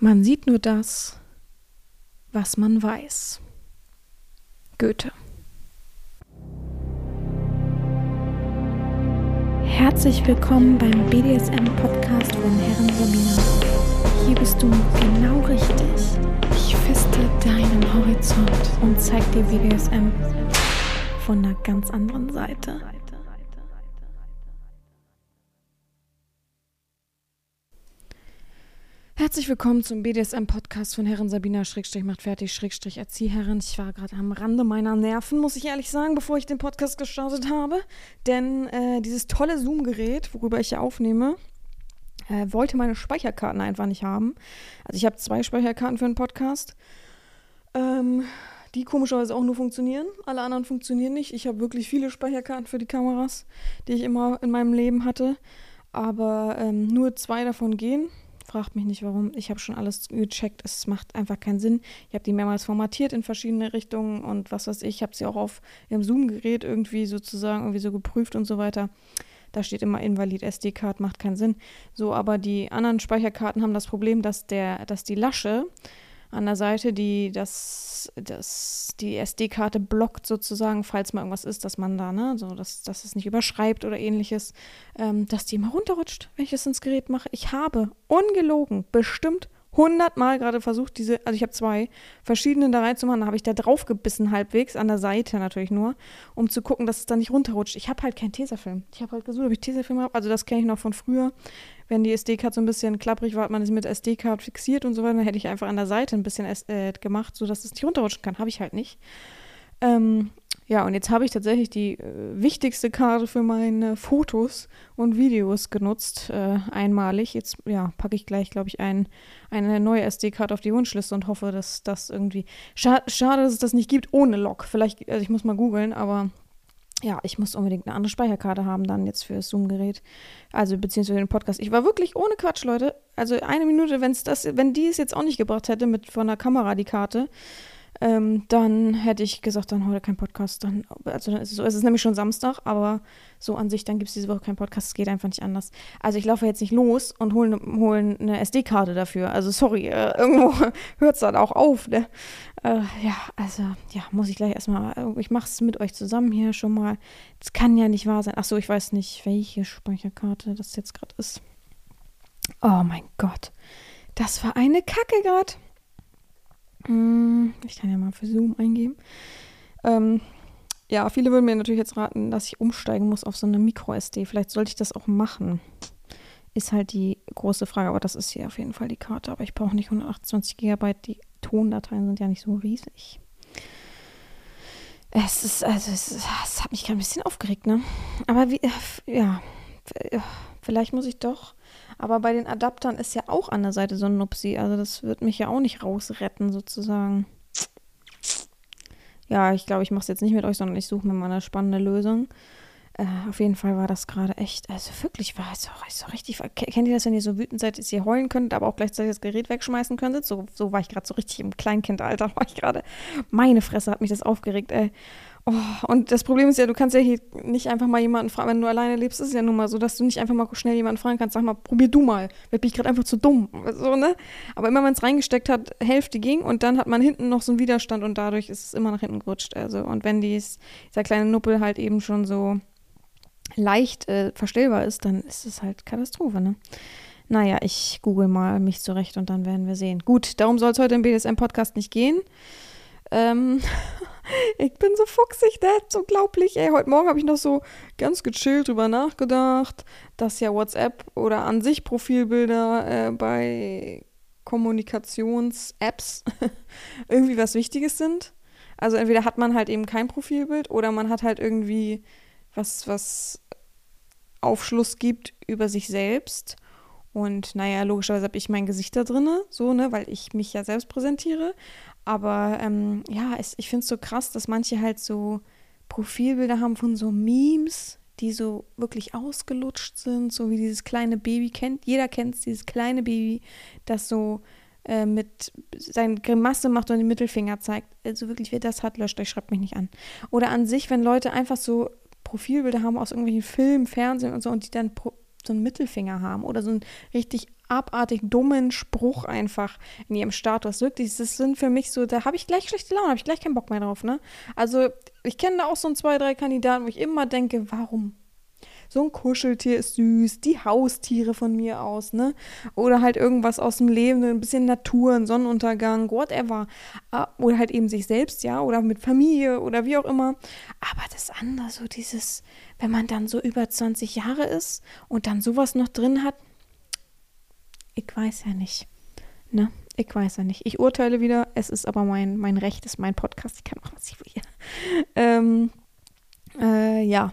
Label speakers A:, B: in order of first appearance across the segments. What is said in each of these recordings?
A: Man sieht nur das, was man weiß. Goethe. Herzlich willkommen beim BDSM-Podcast von Herren Sabina. Hier bist du genau richtig. Ich feste deinen Horizont und zeig dir BDSM von einer ganz anderen Seite. Herzlich willkommen zum BDSM-Podcast von Herren Sabina Schrägstrich macht fertig Schrägstrich Erzieherin. Ich war gerade am Rande meiner Nerven, muss ich ehrlich sagen, bevor ich den Podcast gestartet habe. Denn äh, dieses tolle Zoom-Gerät, worüber ich ja aufnehme, äh, wollte meine Speicherkarten einfach nicht haben. Also ich habe zwei Speicherkarten für einen Podcast, ähm, die komischerweise auch nur funktionieren. Alle anderen funktionieren nicht. Ich habe wirklich viele Speicherkarten für die Kameras, die ich immer in meinem Leben hatte. Aber ähm, nur zwei davon gehen. Fragt mich nicht warum. Ich habe schon alles gecheckt. Es macht einfach keinen Sinn. Ich habe die mehrmals formatiert in verschiedene Richtungen und was weiß ich. Ich habe sie auch auf ihrem Zoom-Gerät irgendwie sozusagen irgendwie so geprüft und so weiter. Da steht immer Invalid SD-Card, macht keinen Sinn. So, aber die anderen Speicherkarten haben das Problem, dass der, dass die Lasche an der Seite, die das, das, die SD-Karte blockt sozusagen, falls mal irgendwas ist, dass man da, ne, so, dass, dass es nicht überschreibt oder ähnliches, ähm, dass die immer runterrutscht, wenn ich es ins Gerät mache. Ich habe ungelogen bestimmt hundertmal gerade versucht, diese, also ich habe zwei verschiedene da reinzumachen, da habe ich da drauf gebissen halbwegs, an der Seite natürlich nur, um zu gucken, dass es da nicht runterrutscht. Ich habe halt keinen Tesafilm. Ich habe halt gesucht, ob ich Tesafilm habe. Also das kenne ich noch von früher. Wenn die SD-Card so ein bisschen klapprig war, hat man es mit SD-Card fixiert und so weiter, dann hätte ich einfach an der Seite ein bisschen äh, gemacht, sodass es nicht runterrutschen kann. Habe ich halt nicht. Ähm, ja, und jetzt habe ich tatsächlich die äh, wichtigste Karte für meine Fotos und Videos genutzt, äh, einmalig. Jetzt ja, packe ich gleich, glaube ich, ein, eine neue SD-Karte auf die Wunschliste und hoffe, dass das irgendwie. Scha schade, dass es das nicht gibt ohne Log. Vielleicht, also ich muss mal googeln, aber ja, ich muss unbedingt eine andere Speicherkarte haben dann jetzt für das Zoom-Gerät. Also beziehungsweise den Podcast. Ich war wirklich ohne Quatsch, Leute. Also eine Minute, wenn es das, wenn die es jetzt auch nicht gebracht hätte mit von der Kamera die Karte, ähm, dann hätte ich gesagt, dann heute kein Podcast. Dann, also dann ist es so, es ist nämlich schon Samstag, aber so an sich, dann gibt es diese Woche keinen Podcast. Es geht einfach nicht anders. Also ich laufe jetzt nicht los und hole ne, hol eine SD-Karte dafür. Also sorry, äh, irgendwo hört es dann auch auf. Ne? Äh, ja, also ja, muss ich gleich erstmal, äh, ich mache es mit euch zusammen hier schon mal. Das kann ja nicht wahr sein. Achso, ich weiß nicht, welche Speicherkarte das jetzt gerade ist. Oh mein Gott. Das war eine Kacke gerade. Hm, ich kann ja mal für Zoom eingeben. Ähm, ja, viele würden mir natürlich jetzt raten, dass ich umsteigen muss auf so eine Micro-SD. Vielleicht sollte ich das auch machen. Ist halt die große Frage, aber das ist hier auf jeden Fall die Karte. Aber ich brauche nicht 128 GB. Die Tondateien sind ja nicht so riesig. Es ist, also, es, es hat mich gerade ein bisschen aufgeregt, ne? Aber wie, ja, vielleicht muss ich doch aber bei den Adaptern ist ja auch an der Seite so ein Nupsi. Also das wird mich ja auch nicht rausretten, sozusagen. Ja, ich glaube, ich mache es jetzt nicht mit euch, sondern ich suche mir mal eine spannende Lösung. Äh, auf jeden Fall war das gerade echt, also wirklich war es auch so richtig. Kennt ihr das, wenn ihr so wütend seid, dass ihr heulen könnt, aber auch gleichzeitig das Gerät wegschmeißen könntet? So, so war ich gerade so richtig im Kleinkindalter, war ich gerade. Meine Fresse hat mich das aufgeregt, ey. Oh, und das Problem ist ja, du kannst ja hier nicht einfach mal jemanden fragen, wenn du alleine lebst, ist es ja nun mal so, dass du nicht einfach mal schnell jemanden fragen kannst, sag mal, probier du mal. Vielleicht bin ich gerade einfach zu dumm. So, ne? Aber immer wenn es reingesteckt hat, Hälfte ging und dann hat man hinten noch so einen Widerstand und dadurch ist es immer nach hinten gerutscht. Also, und wenn dies, dieser kleine Nuppel halt eben schon so leicht äh, verstellbar ist, dann ist es halt Katastrophe, ne? Naja, ich google mal mich zurecht und dann werden wir sehen. Gut, darum soll es heute im BDSM-Podcast nicht gehen. Ähm, ich bin so fuchsig, das ist unglaublich. Ey, heute Morgen habe ich noch so ganz gechillt drüber nachgedacht, dass ja WhatsApp oder an sich Profilbilder äh, bei Kommunikations-Apps irgendwie was Wichtiges sind. Also entweder hat man halt eben kein Profilbild oder man hat halt irgendwie was, was Aufschluss gibt über sich selbst. Und naja, logischerweise habe ich mein Gesicht da drin, so, ne, weil ich mich ja selbst präsentiere. Aber ähm, ja, es, ich finde es so krass, dass manche halt so Profilbilder haben von so Memes, die so wirklich ausgelutscht sind, so wie dieses kleine Baby kennt. Jeder kennt dieses kleine Baby, das so äh, mit seine Grimasse macht und den Mittelfinger zeigt. Also wirklich, wer das hat, löscht euch, schreibt mich nicht an. Oder an sich, wenn Leute einfach so Profilbilder haben aus irgendwelchen Filmen, Fernsehen und so und die dann so einen Mittelfinger haben oder so ein richtig abartig dummen Spruch einfach in ihrem Status. Wirklich, das sind für mich so, da habe ich gleich schlechte Laune, habe ich gleich keinen Bock mehr drauf, ne? Also, ich kenne da auch so ein, zwei, drei Kandidaten, wo ich immer denke, warum? So ein Kuscheltier ist süß, die Haustiere von mir aus, ne? Oder halt irgendwas aus dem Leben, ein bisschen Natur, ein Sonnenuntergang, whatever. Ah, oder halt eben sich selbst, ja, oder mit Familie oder wie auch immer. Aber das andere, so dieses, wenn man dann so über 20 Jahre ist und dann sowas noch drin hat, ich weiß ja nicht. Ne? Ich weiß ja nicht. Ich urteile wieder. Es ist aber mein, mein Recht, ist mein Podcast. Ich kann machen, was ich will. Ähm, äh, ja.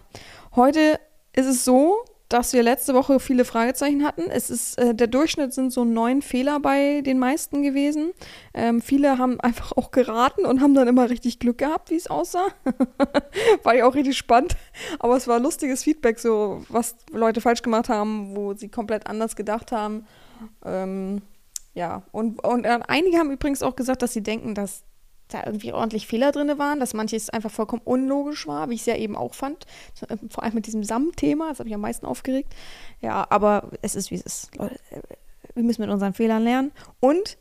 A: Heute ist es so, dass wir letzte Woche viele Fragezeichen hatten. Es ist, äh, der Durchschnitt sind so neun Fehler bei den meisten gewesen. Ähm, viele haben einfach auch geraten und haben dann immer richtig Glück gehabt, wie es aussah. war ja auch richtig spannend. Aber es war lustiges Feedback, so was Leute falsch gemacht haben, wo sie komplett anders gedacht haben. Ähm, ja, und, und äh, einige haben übrigens auch gesagt, dass sie denken, dass da irgendwie ordentlich Fehler drin waren, dass manches einfach vollkommen unlogisch war, wie ich es ja eben auch fand. Äh, vor allem mit diesem Samt-Thema, das habe ich am meisten aufgeregt. Ja, aber es ist, wie es ist. Leute, äh, wir müssen mit unseren Fehlern lernen und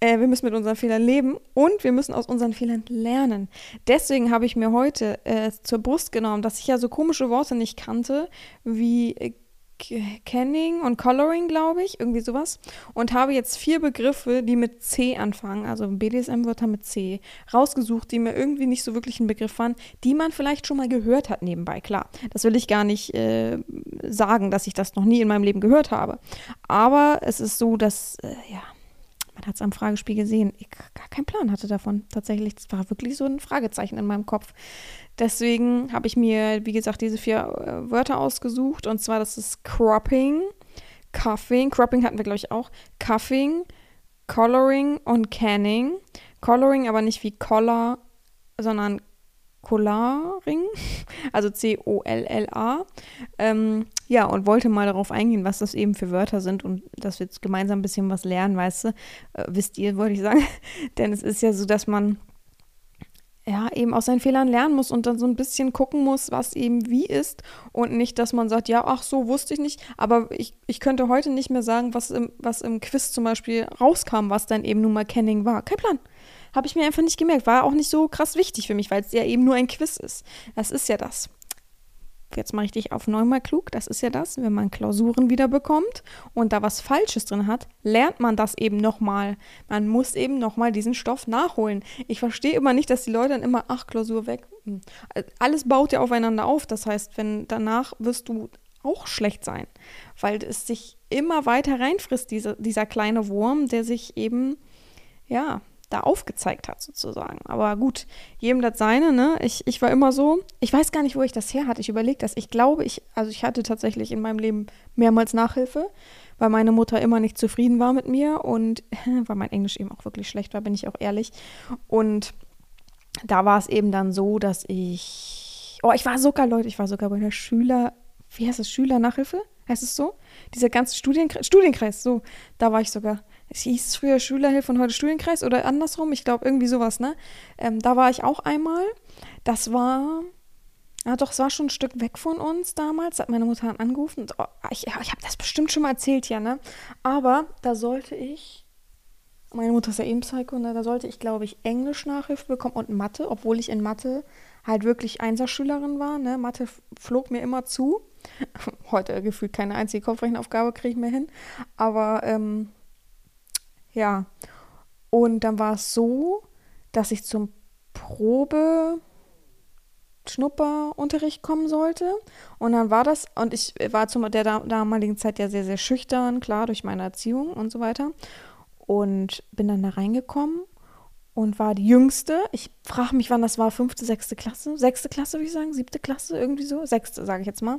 A: äh, wir müssen mit unseren Fehlern leben und wir müssen aus unseren Fehlern lernen. Deswegen habe ich mir heute äh, zur Brust genommen, dass ich ja so komische Worte nicht kannte, wie Canning und Coloring, glaube ich, irgendwie sowas. Und habe jetzt vier Begriffe, die mit C anfangen, also BDSM-Wörter mit C, rausgesucht, die mir irgendwie nicht so wirklich ein Begriff waren, die man vielleicht schon mal gehört hat nebenbei. Klar, das will ich gar nicht äh, sagen, dass ich das noch nie in meinem Leben gehört habe. Aber es ist so, dass, äh, ja, hat es am Fragespiel gesehen, ich gar keinen Plan hatte davon. Tatsächlich, es war wirklich so ein Fragezeichen in meinem Kopf. Deswegen habe ich mir, wie gesagt, diese vier äh, Wörter ausgesucht. Und zwar, das ist Cropping, Cuffing, Cropping hatten wir, glaube ich, auch, Cuffing, Coloring und Canning. Coloring aber nicht wie Collar, sondern Collaring, also C-O-L-L-A. Ähm, ja, und wollte mal darauf eingehen, was das eben für Wörter sind und dass wir jetzt gemeinsam ein bisschen was lernen, weißt du? Äh, wisst ihr, wollte ich sagen. Denn es ist ja so, dass man ja, eben aus seinen Fehlern lernen muss und dann so ein bisschen gucken muss, was eben wie ist und nicht, dass man sagt, ja, ach so, wusste ich nicht, aber ich, ich könnte heute nicht mehr sagen, was im, was im Quiz zum Beispiel rauskam, was dann eben nun mal Kenning war. Kein Plan. Habe ich mir einfach nicht gemerkt. War auch nicht so krass wichtig für mich, weil es ja eben nur ein Quiz ist. Das ist ja das jetzt mal richtig auf neunmal klug, das ist ja das, wenn man Klausuren wieder bekommt und da was Falsches drin hat, lernt man das eben nochmal. Man muss eben nochmal diesen Stoff nachholen. Ich verstehe immer nicht, dass die Leute dann immer, ach, Klausur weg. Hm. Alles baut ja aufeinander auf. Das heißt, wenn danach wirst du auch schlecht sein, weil es sich immer weiter reinfrisst, diese, dieser kleine Wurm, der sich eben, ja, da aufgezeigt hat, sozusagen. Aber gut, jedem das seine, ne? Ich, ich war immer so, ich weiß gar nicht, wo ich das her hatte. Ich überlege das. Ich glaube, ich, also ich hatte tatsächlich in meinem Leben mehrmals Nachhilfe, weil meine Mutter immer nicht zufrieden war mit mir und weil mein Englisch eben auch wirklich schlecht war, bin ich auch ehrlich. Und da war es eben dann so, dass ich, oh, ich war sogar, Leute, ich war sogar bei der Schüler, wie heißt es, Schülernachhilfe? Heißt es so? Dieser ganze Studienkreis, Studienkreis, so, da war ich sogar es hieß früher Schülerhilfe und heute Studienkreis oder andersrum, ich glaube irgendwie sowas, ne? Ähm, da war ich auch einmal. Das war, ja doch, es war schon ein Stück weg von uns damals, hat meine Mutter angerufen. Und, oh, ich, ich habe das bestimmt schon mal erzählt ja, ne? Aber da sollte ich, meine Mutter ist ja eben Psycho, ne? Da sollte ich, glaube ich, Englisch Nachhilfe bekommen und Mathe, obwohl ich in Mathe halt wirklich Einserschülerin war, ne? Mathe flog mir immer zu. Heute gefühlt keine einzige Kopfrechenaufgabe kriege ich mehr hin. Aber ähm, ja. Und dann war es so, dass ich zum Probe Schnupperunterricht kommen sollte. Und dann war das, und ich war zu der damaligen Zeit ja sehr, sehr schüchtern, klar, durch meine Erziehung und so weiter. Und bin dann da reingekommen und war die Jüngste. Ich frage mich, wann das war, fünfte, sechste Klasse, sechste Klasse, würde ich sagen, siebte Klasse, irgendwie so, sechste, sage ich jetzt mal.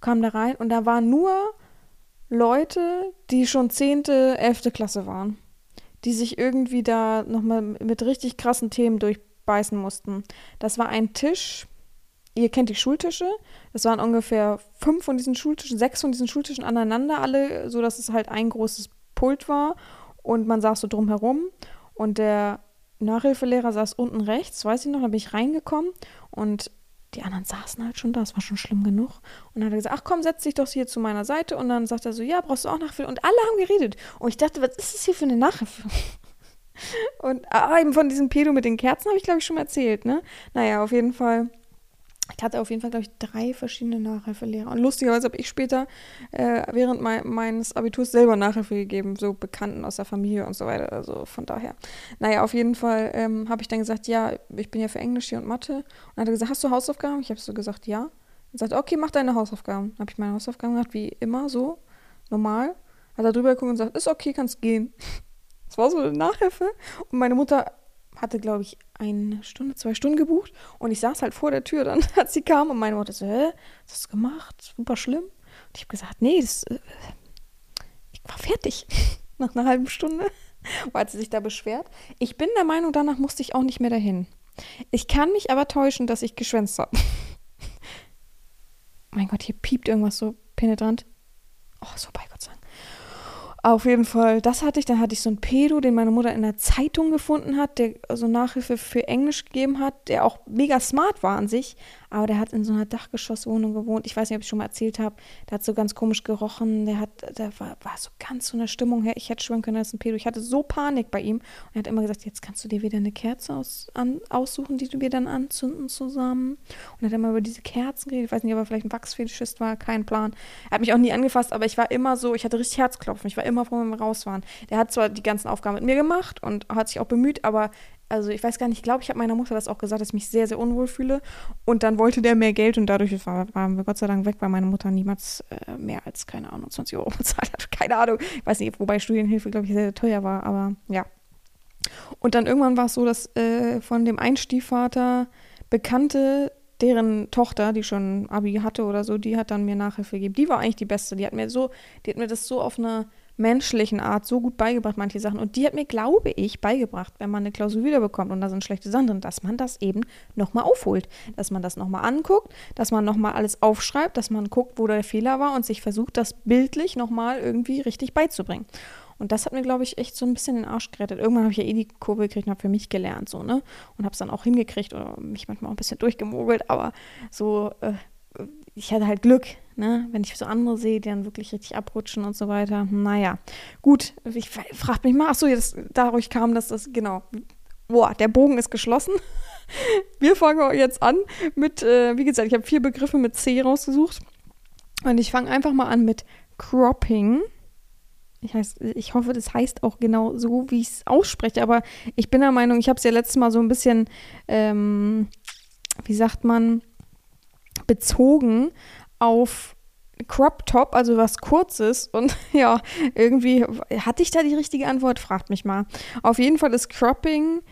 A: Kam da rein und da waren nur Leute, die schon zehnte, elfte Klasse waren, die sich irgendwie da nochmal mit richtig krassen Themen durchbeißen mussten. Das war ein Tisch, ihr kennt die Schultische, das waren ungefähr fünf von diesen Schultischen, sechs von diesen Schultischen aneinander, alle, so dass es halt ein großes Pult war und man saß so drumherum und der Nachhilfelehrer saß unten rechts, weiß ich noch, da bin ich reingekommen und die anderen saßen halt schon da, das war schon schlimm genug. Und dann hat er gesagt, ach komm, setz dich doch hier zu meiner Seite. Und dann sagt er so, ja, brauchst du auch Nachhilfe? Und alle haben geredet. Und ich dachte, was ist das hier für eine Nachhilfe? Und ah, eben von diesem Pedo mit den Kerzen habe ich, glaube ich, schon mal erzählt, ne? Naja, auf jeden Fall ich hatte auf jeden Fall, glaube ich, drei verschiedene Nachhilfelehrer. Und lustigerweise habe ich später äh, während mein, meines Abiturs selber Nachhilfe gegeben, so Bekannten aus der Familie und so weiter. Also von daher. Naja, auf jeden Fall ähm, habe ich dann gesagt, ja, ich bin ja für Englisch hier und Mathe. Und dann hat er gesagt, hast du Hausaufgaben? Ich habe so gesagt, ja. Und sagt, okay, mach deine Hausaufgaben. Habe ich meine Hausaufgaben gemacht, wie immer, so, normal. Hat er drüber geguckt und gesagt, ist okay, kannst gehen. Das war so eine Nachhilfe. Und meine Mutter hatte, glaube ich, eine Stunde, zwei Stunden gebucht und ich saß halt vor der Tür dann, als sie kam und meine Mutter so, hä, was hast du gemacht? Super schlimm. Und ich habe gesagt, nee, das, äh, ich war fertig nach einer halben Stunde, weil sie sich da beschwert. Ich bin der Meinung, danach musste ich auch nicht mehr dahin. Ich kann mich aber täuschen, dass ich geschwänzt habe. mein Gott, hier piept irgendwas so penetrant. Oh, so bei Gott sei Dank. Auf jeden Fall, das hatte ich. Dann hatte ich so einen Pedo, den meine Mutter in der Zeitung gefunden hat, der so Nachhilfe für Englisch gegeben hat, der auch mega smart war an sich, aber der hat in so einer Dachgeschosswohnung gewohnt. Ich weiß nicht, ob ich schon mal erzählt habe. Der hat so ganz komisch gerochen. Der hat, der war, war so ganz so eine Stimmung her. Ich hätte schwören können, das ist ein Pedo. Ich hatte so Panik bei ihm. Und er hat immer gesagt, jetzt kannst du dir wieder eine Kerze aus, an, aussuchen, die wir dann anzünden zusammen. Und er hat immer über diese Kerzen geredet. Ich weiß nicht, ob er vielleicht ein Wachsfetischist war, kein Plan. Er hat mich auch nie angefasst, aber ich war immer so, ich hatte richtig Herzklopfen. Ich war immer froh, wenn wir raus waren. Der hat zwar die ganzen Aufgaben mit mir gemacht und hat sich auch bemüht, aber also ich weiß gar nicht, ich glaube, ich habe meiner Mutter das auch gesagt, dass ich mich sehr, sehr unwohl fühle. Und dann wollte der mehr Geld und dadurch war, waren wir Gott sei Dank weg, weil meine Mutter niemals äh, mehr als, keine Ahnung, 20 Euro bezahlt hat. Keine Ahnung. Ich weiß nicht, wobei Studienhilfe, glaube ich, sehr, sehr teuer war, aber ja. Und dann irgendwann war es so, dass äh, von dem Einstiefvater Bekannte, deren Tochter, die schon Abi hatte oder so, die hat dann mir Nachhilfe gegeben. Die war eigentlich die Beste. Die hat mir so, die hat mir das so auf eine menschlichen Art so gut beigebracht, manche Sachen. Und die hat mir, glaube ich, beigebracht, wenn man eine Klausur wiederbekommt und da sind schlechte Sachen drin, dass man das eben nochmal aufholt. Dass man das nochmal anguckt, dass man nochmal alles aufschreibt, dass man guckt, wo der Fehler war und sich versucht, das bildlich nochmal irgendwie richtig beizubringen. Und das hat mir, glaube ich, echt so ein bisschen den Arsch gerettet. Irgendwann habe ich ja eh die Kurve gekriegt und habe für mich gelernt, so, ne? Und habe es dann auch hingekriegt oder mich manchmal auch ein bisschen durchgemogelt, aber so, äh, ich hatte halt Glück, ne? Wenn ich so andere sehe, die dann wirklich richtig abrutschen und so weiter. Naja, gut, ich frage mich mal, ach so, jetzt dadurch kam dass das, genau. Boah, der Bogen ist geschlossen. Wir fangen jetzt an mit, äh, wie gesagt, ich habe vier Begriffe mit C rausgesucht. Und ich fange einfach mal an mit Cropping. Ich, heißt, ich hoffe, das heißt auch genau so, wie ich es ausspreche. Aber ich bin der Meinung, ich habe es ja letztes Mal so ein bisschen, ähm, wie sagt man, bezogen auf Crop Top, also was Kurzes. Und ja, irgendwie hatte ich da die richtige Antwort? Fragt mich mal. Auf jeden Fall ist Cropping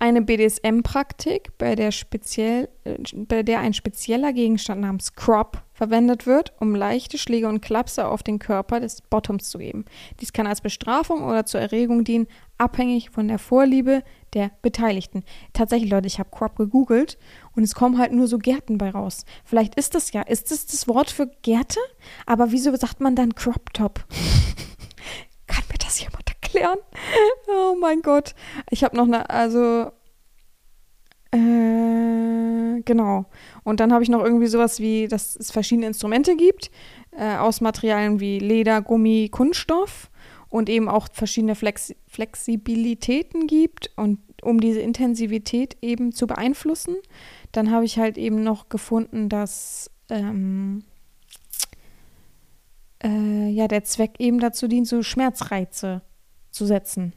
A: eine BDSM-Praktik, bei, der äh, bei der ein spezieller Gegenstand namens Crop verwendet wird, um leichte Schläge und Klapse auf den Körper des Bottoms zu geben. Dies kann als Bestrafung oder zur Erregung dienen, abhängig von der Vorliebe der Beteiligten. Tatsächlich, Leute, ich habe Crop gegoogelt und es kommen halt nur so Gärten bei raus. Vielleicht ist das ja, ist das das Wort für Gärte? Aber wieso sagt man dann Crop Top? kann mir das jemand erklären? Oh mein Gott. Ich habe noch eine, also äh, genau. Und dann habe ich noch irgendwie sowas wie, dass es verschiedene Instrumente gibt, äh, aus Materialien wie Leder, Gummi, Kunststoff und eben auch verschiedene Flex Flexibilitäten gibt und um diese Intensivität eben zu beeinflussen. Dann habe ich halt eben noch gefunden, dass ähm, äh, ja der Zweck eben dazu dient, so Schmerzreize zu setzen.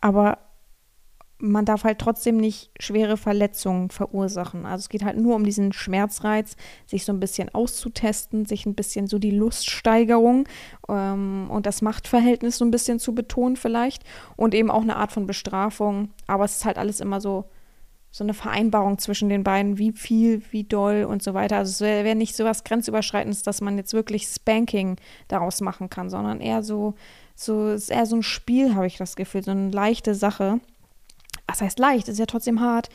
A: Aber man darf halt trotzdem nicht schwere Verletzungen verursachen. Also es geht halt nur um diesen Schmerzreiz, sich so ein bisschen auszutesten, sich ein bisschen so die Luststeigerung ähm, und das Machtverhältnis so ein bisschen zu betonen vielleicht und eben auch eine Art von Bestrafung. Aber es ist halt alles immer so so eine Vereinbarung zwischen den beiden, wie viel, wie doll und so weiter. Also es wäre wär nicht so was Grenzüberschreitendes, dass man jetzt wirklich Spanking daraus machen kann, sondern eher so, so ist eher so ein Spiel, habe ich das Gefühl, so eine leichte Sache. Was heißt leicht? Ist ja trotzdem hart.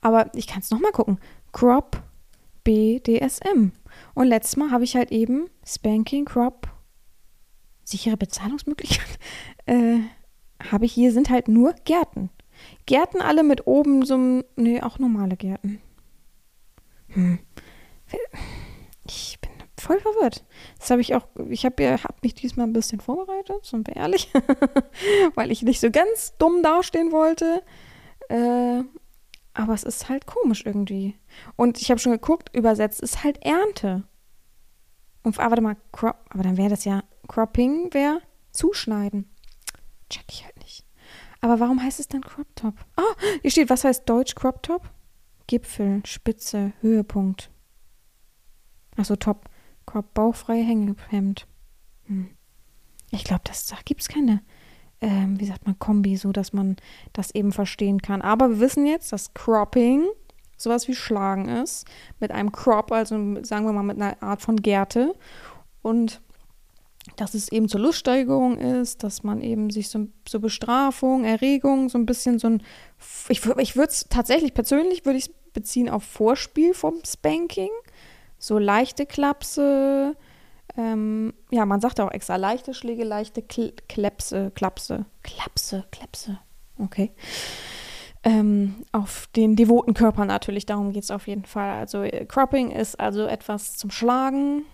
A: Aber ich kann es nochmal gucken. Crop BDSM. Und letztes Mal habe ich halt eben Spanking Crop sichere Bezahlungsmöglichkeit. äh, habe ich hier sind halt nur Gärten. Gärten alle mit oben so einem, nee, auch normale Gärten. Hm. Ich bin voll verwirrt. Das habe ich auch, ich habe ja, hab mich diesmal ein bisschen vorbereitet, sind wir ehrlich, weil ich nicht so ganz dumm dastehen wollte. Äh, aber es ist halt komisch irgendwie. Und ich habe schon geguckt, übersetzt ist halt Ernte. Und ah, warte mal, crop, aber dann wäre das ja Cropping, wäre zuschneiden. Check ich halt nicht. Aber warum heißt es dann Crop Top? Ah, oh, hier steht, was heißt Deutsch Crop Top? Gipfel, Spitze, Höhepunkt. Achso, Top. Crop, bauchfrei Hängehemd. Hm. Ich glaube, da gibt es keine, ähm, wie sagt man, Kombi, so dass man das eben verstehen kann. Aber wir wissen jetzt, dass Cropping sowas wie Schlagen ist. Mit einem Crop, also sagen wir mal mit einer Art von Gerte. Und dass es eben zur Luststeigerung ist, dass man eben sich so, so Bestrafung, Erregung, so ein bisschen so ein, ich, ich würde es tatsächlich persönlich, würde ich beziehen auf Vorspiel vom Spanking, so leichte Klapse, ähm, ja, man sagt auch extra leichte Schläge, leichte Kl Klepse, Klapse, Klapse, Klepse, okay. Ähm, auf den devoten Körper natürlich, darum geht es auf jeden Fall. Also äh, Cropping ist also etwas zum Schlagen,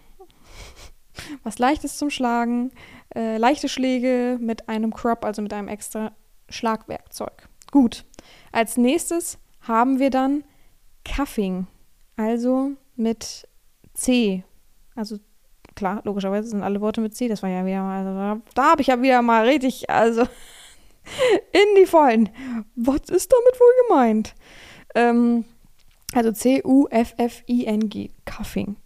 A: was leichtes zum Schlagen, äh, leichte Schläge mit einem Crop, also mit einem extra Schlagwerkzeug. Gut. Als nächstes haben wir dann Cuffing, also mit C. Also klar, logischerweise sind alle Worte mit C. Das war ja wieder mal, also, da habe ich ja wieder mal richtig, also in die Vollen. Was ist damit wohl gemeint? Ähm, also C-U-F-F-I-N-G, Cuffing.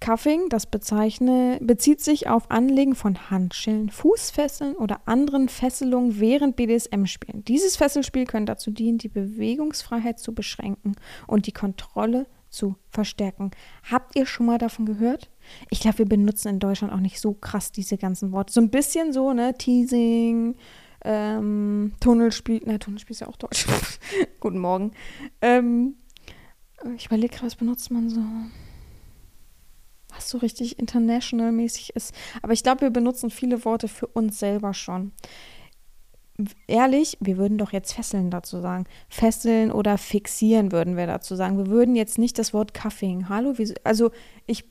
A: Cuffing, das bezeichne, bezieht sich auf Anlegen von Handschellen, Fußfesseln oder anderen Fesselungen während BDSM-Spielen. Dieses Fesselspiel könnte dazu dienen, die Bewegungsfreiheit zu beschränken und die Kontrolle zu verstärken. Habt ihr schon mal davon gehört? Ich glaube, wir benutzen in Deutschland auch nicht so krass diese ganzen Worte. So ein bisschen so, ne? Teasing, ähm, Tunnelspiel. Na, Tunnelspiel ist ja auch Deutsch. Guten Morgen. Ähm, ich überlege gerade, was benutzt man so? was so richtig international-mäßig ist. Aber ich glaube, wir benutzen viele Worte für uns selber schon. Ehrlich, wir würden doch jetzt fesseln dazu sagen. Fesseln oder fixieren würden wir dazu sagen. Wir würden jetzt nicht das Wort Cuffing. Hallo, also ich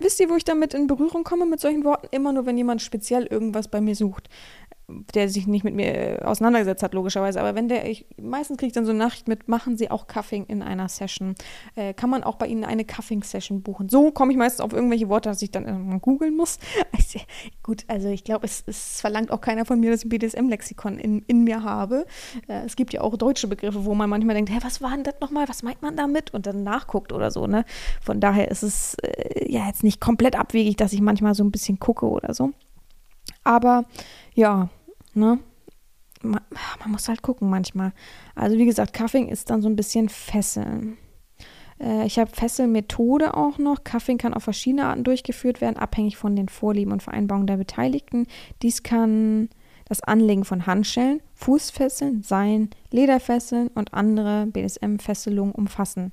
A: wisst ihr, wo ich damit in Berührung komme mit solchen Worten? Immer nur, wenn jemand speziell irgendwas bei mir sucht der sich nicht mit mir äh, auseinandergesetzt hat, logischerweise. Aber wenn der, ich, meistens kriege ich dann so eine Nachricht mit, machen Sie auch Cuffing in einer Session. Äh, kann man auch bei Ihnen eine Cuffing-Session buchen? So komme ich meistens auf irgendwelche Worte, dass ich dann irgendwann googeln muss. Also, gut, also ich glaube, es, es, verlangt auch keiner von mir, dass ich ein BDSM-Lexikon in, in mir habe. Äh, es gibt ja auch deutsche Begriffe, wo man manchmal denkt, hä, was war denn das nochmal? Was meint man damit? Und dann nachguckt oder so, ne? Von daher ist es äh, ja jetzt nicht komplett abwegig, dass ich manchmal so ein bisschen gucke oder so. Aber ja, ne? Man, man, muss halt gucken manchmal. Also wie gesagt, Cuffing ist dann so ein bisschen Fesseln. Äh, ich habe Fesselmethode auch noch. Cuffing kann auf verschiedene Arten durchgeführt werden, abhängig von den Vorlieben und Vereinbarungen der Beteiligten. Dies kann das Anlegen von Handschellen, Fußfesseln, Seilen, Lederfesseln und andere BDSM-Fesselungen umfassen.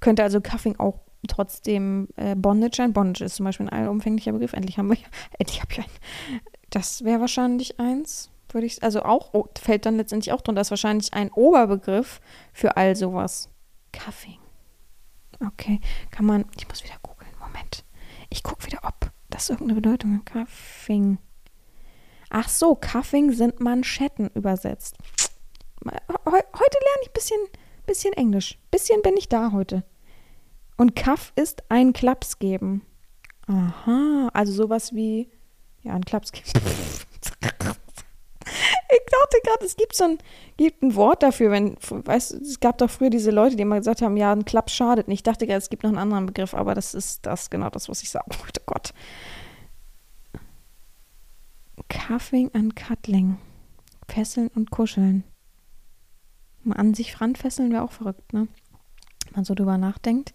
A: Könnte also Cuffing auch trotzdem äh, Bondage sein. Bondage ist zum Beispiel ein allumfänglicher Begriff. Endlich haben wir, endlich habe ich einen. Das wäre wahrscheinlich eins, würde ich, also auch, oh, fällt dann letztendlich auch drunter. Das ist wahrscheinlich ein Oberbegriff für all sowas. Cuffing. Okay, kann man, ich muss wieder googeln, Moment. Ich gucke wieder, ob das irgendeine Bedeutung hat. Cuffing. Ach so, Cuffing sind Manschetten übersetzt. Heute lerne ich ein bisschen, bisschen Englisch. Bisschen bin ich da heute. Und Cuff ist ein Klaps geben. Aha, also sowas wie ja, ein Klaps geben. Ich dachte gerade, es gibt so ein, gibt ein Wort dafür, wenn, weißt es gab doch früher diese Leute, die immer gesagt haben, ja, ein Klaps schadet nicht. Ich dachte gerade, es gibt noch einen anderen Begriff, aber das ist das, genau das, was ich sagen wollte. Oh Gott. Cuffing and Cuddling. Fesseln und Kuscheln. Mal an sich ranfesseln wäre auch verrückt, ne? Man so drüber nachdenkt.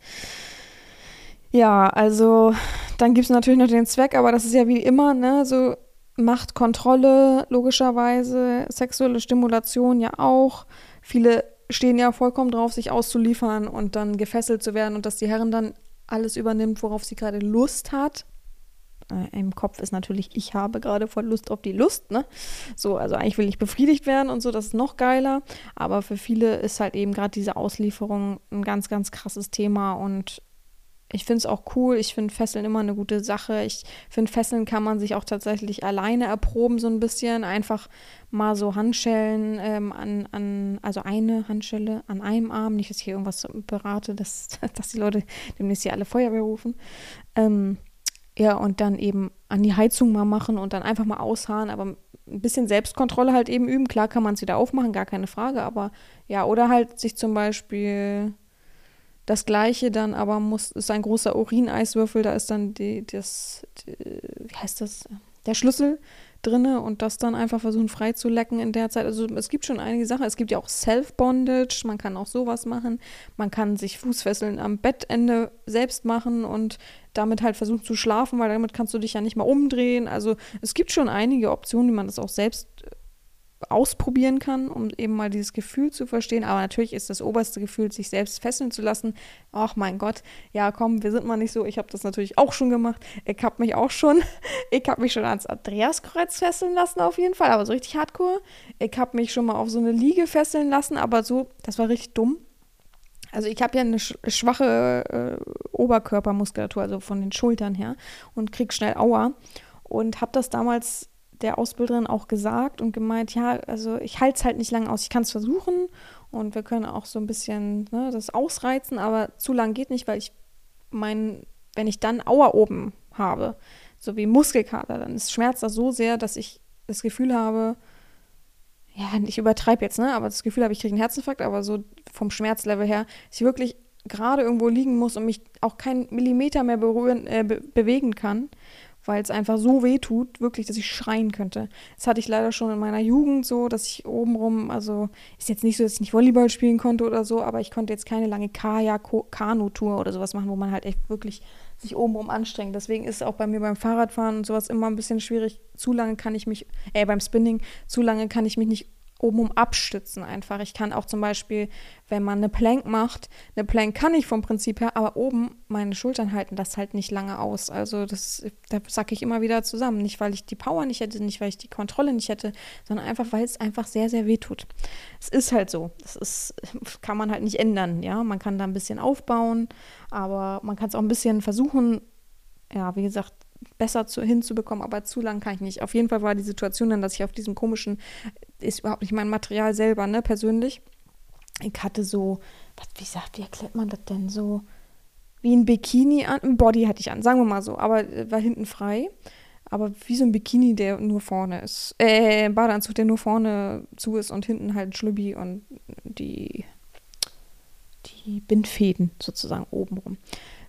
A: Ja, also dann gibt es natürlich noch den Zweck, aber das ist ja wie immer, ne, so Machtkontrolle logischerweise, sexuelle Stimulation ja auch. Viele stehen ja vollkommen drauf, sich auszuliefern und dann gefesselt zu werden und dass die Herren dann alles übernimmt, worauf sie gerade Lust hat. Äh, im Kopf ist natürlich, ich habe gerade voll Lust auf die Lust, ne? So, also eigentlich will ich befriedigt werden und so, das ist noch geiler. Aber für viele ist halt eben gerade diese Auslieferung ein ganz, ganz krasses Thema und ich finde es auch cool. Ich finde Fesseln immer eine gute Sache. Ich finde, Fesseln kann man sich auch tatsächlich alleine erproben, so ein bisschen. Einfach mal so Handschellen ähm, an, an, also eine Handschelle an einem Arm. Nicht, dass ich hier irgendwas berate, dass, dass die Leute demnächst hier alle Feuerwehr rufen. Ähm, ja, und dann eben an die Heizung mal machen und dann einfach mal ausharren, aber ein bisschen Selbstkontrolle halt eben üben. Klar kann man es wieder aufmachen, gar keine Frage, aber ja, oder halt sich zum Beispiel das gleiche dann aber muss, ist ein großer Urineiswürfel, da ist dann die, das, die, wie heißt das, der Schlüssel drinne und das dann einfach versuchen frei zu lecken in der Zeit. Also es gibt schon einige Sachen. Es gibt ja auch Self-Bondage, man kann auch sowas machen. Man kann sich Fußfesseln am Bettende selbst machen und damit halt versuchen zu schlafen, weil damit kannst du dich ja nicht mal umdrehen. Also es gibt schon einige Optionen, wie man das auch selbst ausprobieren kann, um eben mal dieses Gefühl zu verstehen. Aber natürlich ist das oberste Gefühl, sich selbst fesseln zu lassen. Ach mein Gott, ja komm, wir sind mal nicht so. Ich habe das natürlich auch schon gemacht. Ich habe mich auch schon, ich habe mich schon ans Andreaskreuz fesseln lassen auf jeden Fall, aber so richtig hardcore. Ich habe mich schon mal auf so eine Liege fesseln lassen, aber so, das war richtig dumm. Also ich habe ja eine schwache äh, Oberkörpermuskulatur, also von den Schultern her und krieg schnell Aua und habe das damals der Ausbilderin auch gesagt und gemeint, ja, also ich halte es halt nicht lange aus, ich kann es versuchen und wir können auch so ein bisschen ne, das ausreizen, aber zu lang geht nicht, weil ich mein, wenn ich dann Auer oben habe, so wie Muskelkater, dann ist schmerzt das so sehr, dass ich das Gefühl habe, ja, ich übertreibe jetzt, ne, aber das Gefühl habe, ich kriege einen Herzinfarkt, aber so vom Schmerzlevel her, dass ich wirklich gerade irgendwo liegen muss und mich auch keinen Millimeter mehr berühren, äh, be bewegen kann weil es einfach so weh tut, wirklich, dass ich schreien könnte. Das hatte ich leider schon in meiner Jugend so, dass ich obenrum, also ist jetzt nicht so, dass ich nicht Volleyball spielen konnte oder so, aber ich konnte jetzt keine lange Kajak-Kanu-Tour oder sowas machen, wo man halt echt wirklich sich obenrum anstrengt. Deswegen ist es auch bei mir beim Fahrradfahren und sowas immer ein bisschen schwierig. Zu lange kann ich mich, äh, beim Spinning, zu lange kann ich mich nicht obenum abstützen einfach. Ich kann auch zum Beispiel, wenn man eine Plank macht, eine Plank kann ich vom Prinzip her, aber oben meine Schultern halten das halt nicht lange aus. Also das, da sacke ich immer wieder zusammen. Nicht, weil ich die Power nicht hätte, nicht, weil ich die Kontrolle nicht hätte, sondern einfach, weil es einfach sehr, sehr weh tut. Es ist halt so. Das ist, kann man halt nicht ändern, ja. Man kann da ein bisschen aufbauen, aber man kann es auch ein bisschen versuchen, ja, wie gesagt, besser zu, hinzubekommen, aber zu lang kann ich nicht. Auf jeden Fall war die Situation dann, dass ich auf diesem komischen, ist überhaupt nicht mein Material selber, ne, persönlich. Ich hatte so, was, wie sagt, wie erklärt man das denn so? Wie ein Bikini an, ein Body hatte ich an, sagen wir mal so, aber äh, war hinten frei. Aber wie so ein Bikini, der nur vorne ist. Äh, ein Badeanzug, der nur vorne zu ist und hinten halt ein Schlübbi und die, die Bindfäden sozusagen obenrum.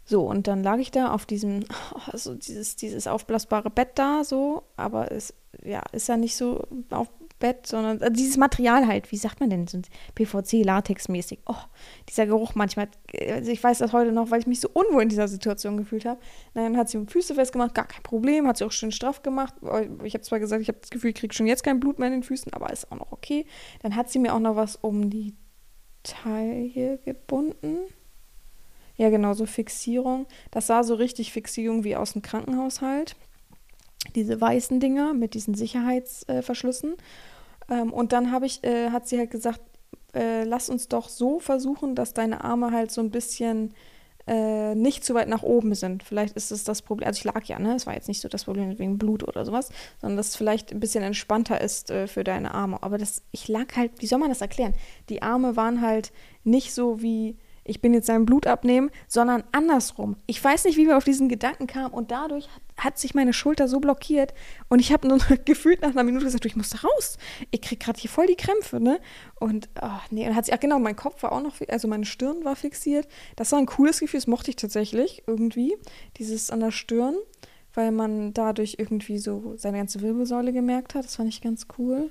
A: So, und dann lag ich da auf diesem, also dieses, dieses aufblasbare Bett da, so, aber es, ja, ist ja nicht so auf Bett, sondern also dieses Material halt, wie sagt man denn, so PVC, Latex-mäßig. Oh, dieser Geruch manchmal, also ich weiß das heute noch, weil ich mich so unwohl in dieser Situation gefühlt habe. Dann hat sie Füße festgemacht, gar kein Problem, hat sie auch schön straff gemacht. Ich habe zwar gesagt, ich habe das Gefühl, ich kriege schon jetzt kein Blut mehr in den Füßen, aber ist auch noch okay. Dann hat sie mir auch noch was um die Taille gebunden ja, genau, so Fixierung. Das sah so richtig Fixierung wie aus dem Krankenhaushalt. Diese weißen Dinger mit diesen Sicherheitsverschlüssen. Äh, ähm, und dann habe ich, äh, hat sie halt gesagt, äh, lass uns doch so versuchen, dass deine Arme halt so ein bisschen äh, nicht zu weit nach oben sind. Vielleicht ist es das Problem, also ich lag ja, ne? Es war jetzt nicht so das Problem wegen Blut oder sowas, sondern dass es vielleicht ein bisschen entspannter ist äh, für deine Arme. Aber das, ich lag halt, wie soll man das erklären? Die Arme waren halt nicht so wie ich bin jetzt sein Blut abnehmen, sondern andersrum. Ich weiß nicht, wie wir auf diesen Gedanken kamen und dadurch hat, hat sich meine Schulter so blockiert und ich habe nur gefühlt nach einer Minute gesagt, ich muss da raus. Ich kriege gerade hier voll die Krämpfe, ne? Und ach nee, und hat sich, ach genau, mein Kopf war auch noch, also meine Stirn war fixiert. Das war ein cooles Gefühl, das mochte ich tatsächlich irgendwie, dieses an der Stirn, weil man dadurch irgendwie so seine ganze Wirbelsäule gemerkt hat. Das fand ich ganz cool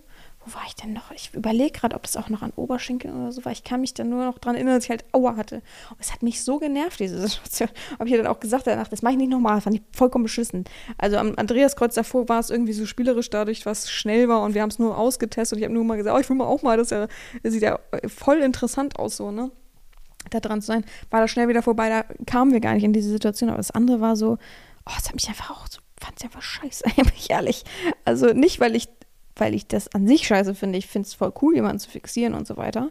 A: war ich denn noch? Ich überlege gerade, ob das auch noch an Oberschenkeln oder so war. Ich kann mich dann nur noch daran erinnern, dass ich halt Aua hatte. Und es hat mich so genervt, diese Situation. Habe ich dann auch gesagt danach, das mache ich nicht nochmal. Fand ich vollkommen beschissen. Also am Andreaskreuz davor war es irgendwie so spielerisch dadurch, was schnell war und wir haben es nur ausgetestet und ich habe nur mal gesagt, oh, ich will mal auch mal, das, ja, das sieht ja voll interessant aus so, ne? Da dran zu sein. War da schnell wieder vorbei, da kamen wir gar nicht in diese Situation. Aber das andere war so, oh, es hat mich einfach auch so fand es einfach scheiße, ehrlich. Also nicht, weil ich, weil ich das an sich scheiße finde. Ich finde es voll cool, jemanden zu fixieren und so weiter.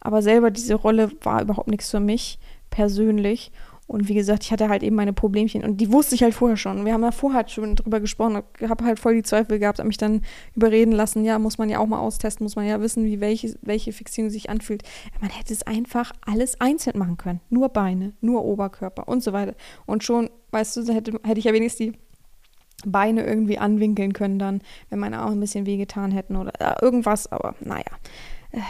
A: Aber selber diese Rolle war überhaupt nichts für mich persönlich. Und wie gesagt, ich hatte halt eben meine Problemchen und die wusste ich halt vorher schon. Wir haben ja vorher halt schon drüber gesprochen, Ich habe halt voll die Zweifel gehabt, habe mich dann überreden lassen, ja, muss man ja auch mal austesten, muss man ja wissen, wie welche, welche Fixierung sich anfühlt. Man hätte es einfach alles einzeln machen können. Nur Beine, nur Oberkörper und so weiter. Und schon, weißt du, hätte, hätte ich ja wenigstens die Beine irgendwie anwinkeln können dann, wenn meine Arme ein bisschen wehgetan hätten oder äh, irgendwas, aber naja. Äh,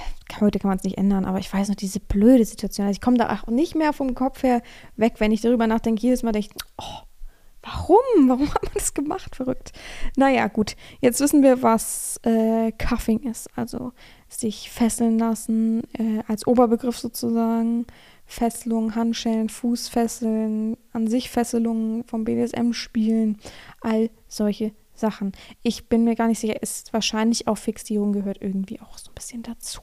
A: heute kann man es nicht ändern, aber ich weiß noch, diese blöde Situation. Also ich komme da auch nicht mehr vom Kopf her weg, wenn ich darüber nachdenke. Jedes Mal denke ich, oh, warum? Warum hat man das gemacht? Verrückt. Naja, gut. Jetzt wissen wir, was äh, Cuffing ist. Also sich fesseln lassen, äh, als Oberbegriff sozusagen. Fesselung, Handschellen, Fußfesseln, an sich Fesselungen vom BDSM spielen, all solche Sachen. Ich bin mir gar nicht sicher, ist wahrscheinlich auch Fixierung gehört irgendwie auch so ein bisschen dazu.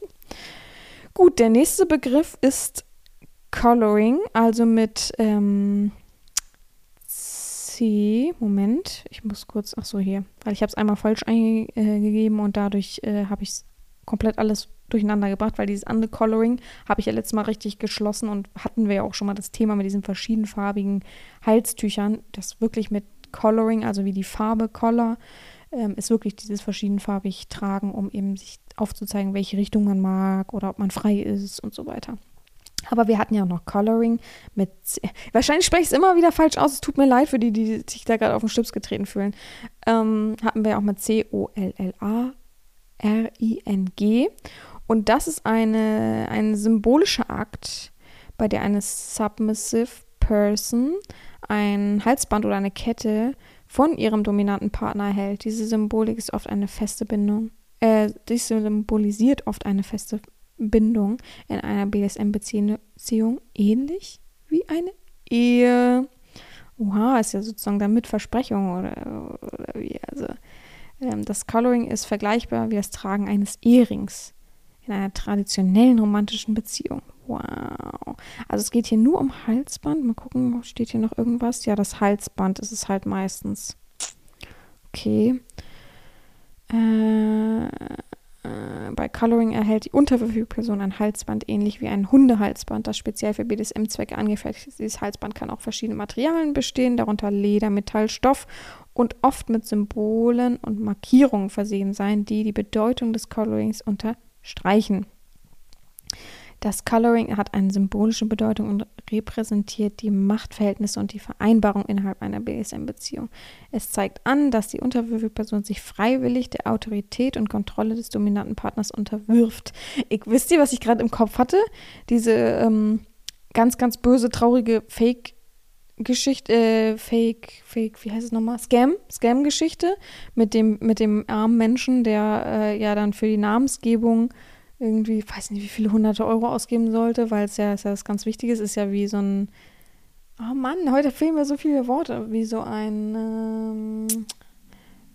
A: Gut, der nächste Begriff ist Coloring, also mit ähm, C. Moment, ich muss kurz, ach so, hier, weil ich habe es einmal falsch eingegeben und dadurch äh, habe ich es komplett alles durcheinander gebracht, weil dieses andere Coloring habe ich ja letztes Mal richtig geschlossen und hatten wir ja auch schon mal das Thema mit diesen verschiedenfarbigen Halstüchern, das wirklich mit Coloring, also wie die Farbe Color, ähm, ist wirklich dieses verschiedenfarbig tragen, um eben sich aufzuzeigen, welche Richtung man mag oder ob man frei ist und so weiter. Aber wir hatten ja auch noch Coloring mit. Wahrscheinlich spreche ich es immer wieder falsch aus. Es tut mir leid für die, die sich da gerade auf den Stips getreten fühlen. Ähm, hatten wir auch mit C-O-L-L-A-R-I-N-G. Und das ist eine, ein symbolischer Akt, bei der eine Submissive Person ein Halsband oder eine Kette von ihrem dominanten Partner erhält. Diese Symbolik ist oft eine feste Bindung. Äh, dies symbolisiert oft eine feste Bindung in einer BDSM-Beziehung, ähnlich wie eine Ehe. Oha, ist ja sozusagen damit Versprechung oder, oder wie. Also, das Coloring ist vergleichbar wie das Tragen eines Ehrings in einer traditionellen romantischen Beziehung. Wow. Also es geht hier nur um Halsband. Mal gucken, steht hier noch irgendwas? Ja, das Halsband ist es halt meistens. Okay. Äh, äh, bei Coloring erhält die unterwürfige Person ein Halsband ähnlich wie ein Hundehalsband, das speziell für BDSM-Zwecke angefertigt ist. Dieses Halsband kann auch verschiedene Materialien bestehen, darunter Leder, Metall, Stoff und oft mit Symbolen und Markierungen versehen sein, die die Bedeutung des Colorings unterstreichen. Das Coloring hat eine symbolische Bedeutung und repräsentiert die Machtverhältnisse und die Vereinbarung innerhalb einer BSM-Beziehung. Es zeigt an, dass die unterwürfige Person sich freiwillig der Autorität und Kontrolle des dominanten Partners unterwirft. Ich, wisst ihr, was ich gerade im Kopf hatte? Diese ähm, ganz, ganz böse, traurige Fake- Geschichte, äh, Fake, Fake, wie heißt es nochmal? Scam, Scam-Geschichte mit dem, mit dem armen Menschen, der äh, ja dann für die Namensgebung irgendwie, weiß nicht, wie viele hunderte Euro ausgeben sollte, weil es ja, ist ja das ganz Wichtige ist, ist ja wie so ein, oh Mann, heute fehlen mir so viele Worte, wie so ein, ähm,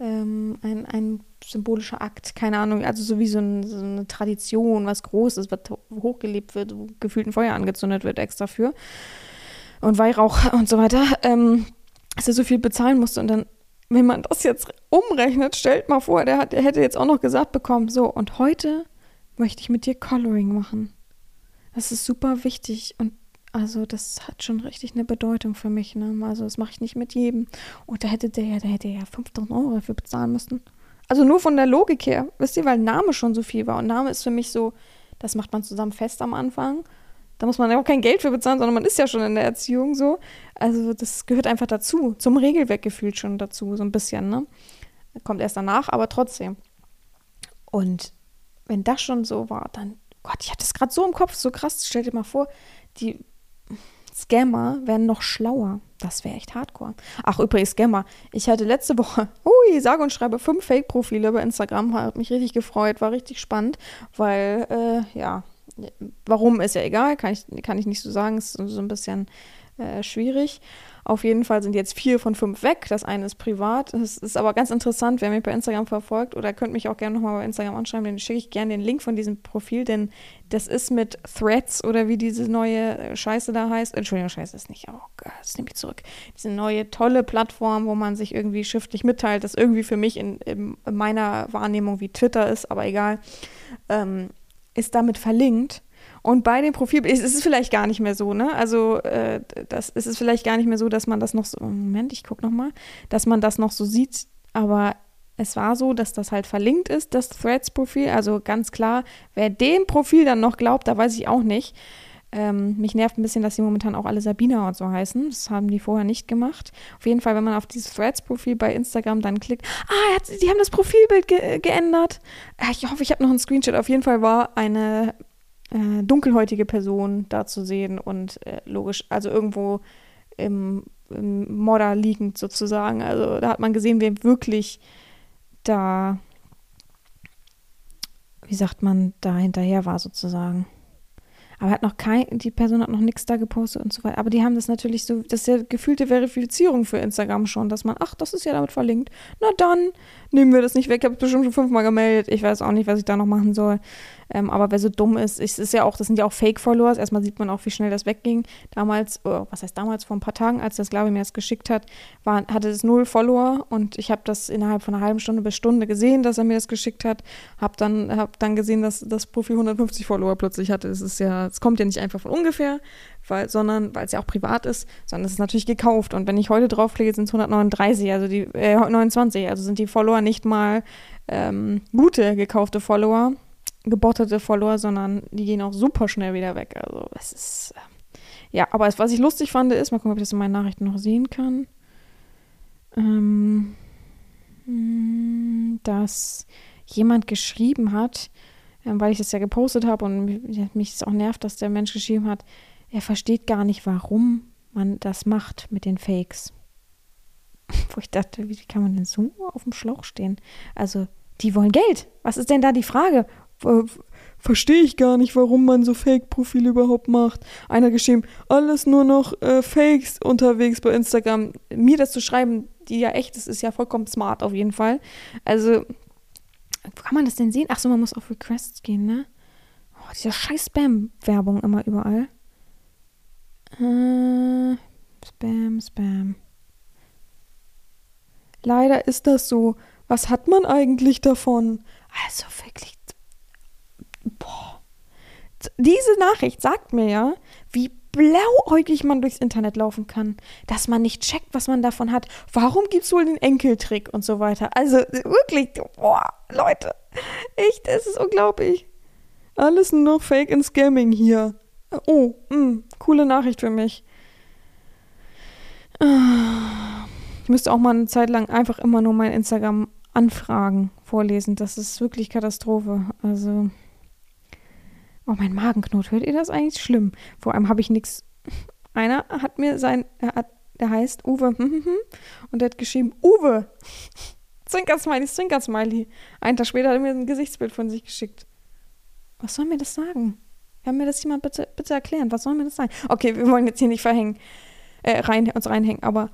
A: ähm, ein, ein symbolischer Akt, keine Ahnung, also so wie so, ein, so eine Tradition, was Großes, was hochgelebt wird, wo gefühlt ein Feuer angezündet wird extra für und Weihrauch und so weiter, ähm, dass er so viel bezahlen musste und dann wenn man das jetzt umrechnet, stellt mal vor, der, hat, der hätte jetzt auch noch gesagt bekommen, so, und heute möchte ich mit dir Coloring machen. Das ist super wichtig und also das hat schon richtig eine Bedeutung für mich. Ne? Also das mache ich nicht mit jedem. Und da hätte der ja, da hätte ja 5000 Euro dafür bezahlen müssen. Also nur von der Logik her, wisst ihr, weil Name schon so viel war. Und Name ist für mich so, das macht man zusammen fest am Anfang. Da muss man ja auch kein Geld für bezahlen, sondern man ist ja schon in der Erziehung so. Also das gehört einfach dazu, zum Regelwerk gefühlt schon dazu, so ein bisschen, ne? Kommt erst danach, aber trotzdem. Und wenn das schon so war, dann, Gott, ich hatte es gerade so im Kopf, so krass. Stell dir mal vor, die Scammer werden noch schlauer. Das wäre echt hardcore. Ach, übrigens, Scammer. Ich hatte letzte Woche, hui, sage und schreibe fünf Fake-Profile bei Instagram. Hat mich richtig gefreut, war richtig spannend, weil, äh, ja, warum ist ja egal, kann ich, kann ich nicht so sagen, ist so ein bisschen äh, schwierig. Auf jeden Fall sind jetzt vier von fünf weg. Das eine ist privat. Das ist aber ganz interessant, wer mich bei Instagram verfolgt oder könnt mich auch gerne nochmal bei Instagram anschreiben, dann schicke ich gerne den Link von diesem Profil, denn das ist mit Threads oder wie diese neue Scheiße da heißt. Entschuldigung, Scheiße ist nicht. Oh Gott, das nehme ich zurück. Diese neue tolle Plattform, wo man sich irgendwie schriftlich mitteilt, das irgendwie für mich in, in meiner Wahrnehmung wie Twitter ist, aber egal, ähm, ist damit verlinkt. Und bei dem Profil ist es vielleicht gar nicht mehr so, ne? Also äh, das ist es vielleicht gar nicht mehr so, dass man das noch so, Moment, ich gucke nochmal, dass man das noch so sieht, aber es war so, dass das halt verlinkt ist, das Threads-Profil. Also ganz klar, wer dem Profil dann noch glaubt, da weiß ich auch nicht. Ähm, mich nervt ein bisschen, dass sie momentan auch alle Sabina und so heißen. Das haben die vorher nicht gemacht. Auf jeden Fall, wenn man auf dieses Threads-Profil bei Instagram dann klickt, ah, die haben das Profilbild ge geändert. Äh, ich hoffe, ich habe noch einen Screenshot. Auf jeden Fall war eine äh, dunkelhäutige Person da zu sehen und äh, logisch, also irgendwo im, im Modder liegend sozusagen. Also da hat man gesehen, wer wirklich da, wie sagt man, da hinterher war sozusagen. Aber hat noch kein, die Person hat noch nichts da gepostet und so weiter. Aber die haben das natürlich so, das ist ja gefühlte Verifizierung für Instagram schon, dass man, ach, das ist ja damit verlinkt. Na dann nehmen wir das nicht weg. Ich habe es bestimmt schon fünfmal gemeldet. Ich weiß auch nicht, was ich da noch machen soll. Ähm, aber wer so dumm ist, es ist ja auch, das sind ja auch Fake-Followers. Erstmal sieht man auch, wie schnell das wegging. Damals, oh, was heißt damals, vor ein paar Tagen, als das glaube ich mir das geschickt hat, war, hatte es null Follower und ich habe das innerhalb von einer halben Stunde bis Stunde gesehen, dass er mir das geschickt hat. Habe dann, hab dann gesehen, dass das Profil 150 Follower plötzlich hatte. Es ist ja, es kommt ja nicht einfach von ungefähr, weil, sondern weil es ja auch privat ist, sondern es ist natürlich gekauft. Und wenn ich heute draufklicke, sind es 139, also die äh, 29, also sind die Follower nicht mal ähm, gute gekaufte Follower gebottete Follower, sondern die gehen auch super schnell wieder weg. Also es ist. Äh, ja, aber was ich lustig fand, ist, mal gucken, ob ich das in meinen Nachrichten noch sehen kann, ähm, hm, dass jemand geschrieben hat, weil ich das ja gepostet habe und mich es auch nervt, dass der Mensch geschrieben hat, er versteht gar nicht, warum man das macht mit den Fakes. Wo ich dachte, wie kann man denn so auf dem Schlauch stehen? Also, die wollen Geld. Was ist denn da die Frage? verstehe ich gar nicht, warum man so Fake-Profile überhaupt macht. Einer geschrieben, alles nur noch äh, Fakes unterwegs bei Instagram. Mir das zu schreiben, die ja echt ist, ist ja vollkommen smart auf jeden Fall. Also, wo kann man das denn sehen? Ach so, man muss auf Requests gehen, ne? Oh, diese scheiß Spam-Werbung immer überall. Äh, Spam, Spam. Leider ist das so. Was hat man eigentlich davon? Also wirklich boah, diese Nachricht sagt mir ja, wie blauäugig man durchs Internet laufen kann, dass man nicht checkt, was man davon hat. Warum gibt es wohl den Enkeltrick und so weiter? Also wirklich, boah, Leute, echt, es ist unglaublich. Alles nur noch Fake and Scamming hier. Oh, mh, hm, coole Nachricht für mich. Ich müsste auch mal eine Zeit lang einfach immer nur mein Instagram-Anfragen vorlesen. Das ist wirklich Katastrophe. Also. Oh, mein Magenknot, hört ihr das eigentlich schlimm? Vor allem habe ich nichts. Einer hat mir sein, hat, der heißt Uwe, und der hat geschrieben, Uwe! Zwinker-Smiley, Zwinker-Smiley. Einen Tag später hat er mir ein Gesichtsbild von sich geschickt. Was soll mir das sagen? Kann mir das jemand bitte, bitte erklären? Was soll mir das sagen? Okay, wir wollen jetzt hier nicht verhängen, äh, rein, uns reinhängen, aber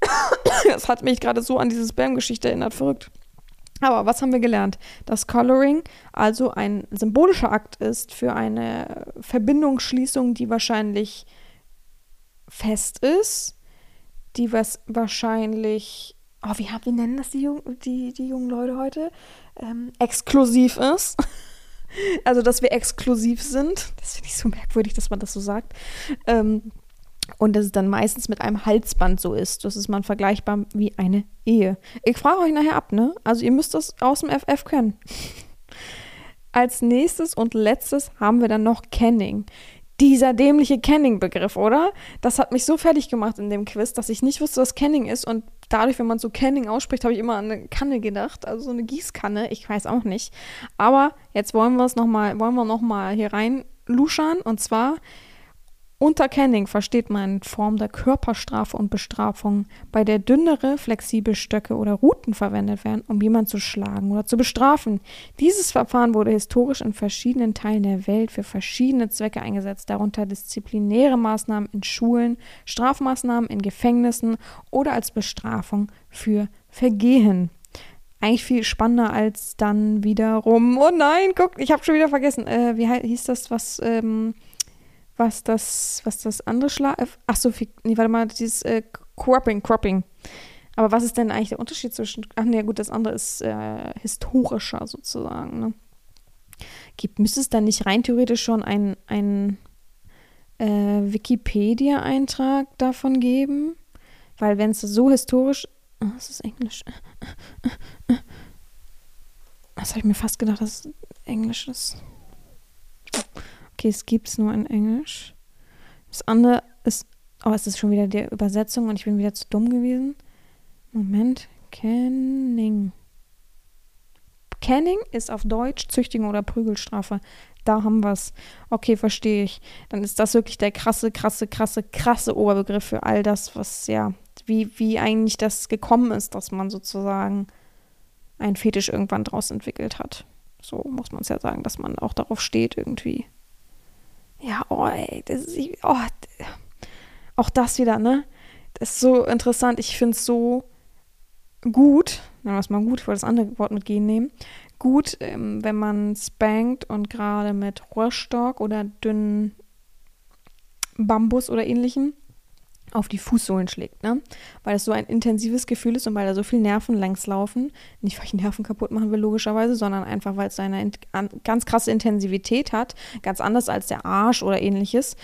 A: das hat mich gerade so an diese Spam-Geschichte erinnert. Verrückt. Aber was haben wir gelernt? Dass Coloring also ein symbolischer Akt ist für eine Verbindungsschließung, die wahrscheinlich fest ist, die was wahrscheinlich, oh, wie, wie nennen das die, Jung, die, die jungen Leute heute? Ähm, exklusiv ist. also, dass wir exklusiv sind. Das finde ich so merkwürdig, dass man das so sagt. Ähm, und dass es dann meistens mit einem Halsband so ist. Das ist man vergleichbar wie eine Ehe. Ich frage euch nachher ab, ne? Also ihr müsst das aus dem FF können. Als nächstes und letztes haben wir dann noch Kenning. Dieser dämliche Kenning-Begriff, oder? Das hat mich so fertig gemacht in dem Quiz, dass ich nicht wusste, was Kenning ist. Und dadurch, wenn man so Kenning ausspricht, habe ich immer an eine Kanne gedacht. Also so eine Gießkanne. Ich weiß auch nicht. Aber jetzt wollen wir es noch mal, wollen wir noch mal hier rein luschern. Und zwar Unter Canning versteht man Form der Körperstrafe und Bestrafung, bei der dünnere, flexible Stöcke oder Ruten verwendet werden, um jemanden zu schlagen oder zu bestrafen. Dieses Verfahren wurde historisch in verschiedenen Teilen der Welt für verschiedene Zwecke eingesetzt, darunter disziplinäre Maßnahmen in Schulen, Strafmaßnahmen in Gefängnissen oder als Bestrafung für Vergehen. Eigentlich viel spannender als dann wiederum. Oh nein, guck, ich habe schon wieder vergessen. Äh, wie hieß das, was ähm, was das, was das andere Schlag. Äh, ach so, nee, warte mal, dieses äh, Cropping, Cropping. Aber was ist denn eigentlich der Unterschied zwischen. Ach nee, gut, das andere ist äh, historischer sozusagen, ne? Gibt, müsste es dann nicht rein theoretisch schon ein, ein äh, Wikipedia-Eintrag davon geben? Weil wenn es so historisch. Oh, das ist Englisch. Das habe ich mir fast gedacht, dass es Englisch ist. Okay, es gibt es nur in Englisch. Das andere ist, oh, es ist schon wieder die Übersetzung und ich bin wieder zu dumm gewesen. Moment, Canning. Canning ist auf Deutsch Züchtigung oder Prügelstrafe. Da haben wir es. Okay, verstehe ich. Dann ist das wirklich der krasse, krasse, krasse, krasse Oberbegriff für all das, was ja, wie, wie eigentlich das gekommen ist, dass man sozusagen einen Fetisch irgendwann draus entwickelt hat. So muss man es ja sagen, dass man auch darauf steht irgendwie. Ja, oh, ey, das ist, oh, auch das wieder, ne? Das ist so interessant. Ich finde es so gut, na, was mal gut, ich wollte das andere Wort mit gehen nehmen. Gut, ähm, wenn man spankt und gerade mit Rohrstock oder dünnen Bambus oder ähnlichem auf die Fußsohlen schlägt, ne? Weil es so ein intensives Gefühl ist und weil da so viele Nerven längs laufen. Nicht, weil ich Nerven kaputt machen will, logischerweise, sondern einfach, weil es eine ganz krasse Intensivität hat. Ganz anders als der Arsch oder ähnliches.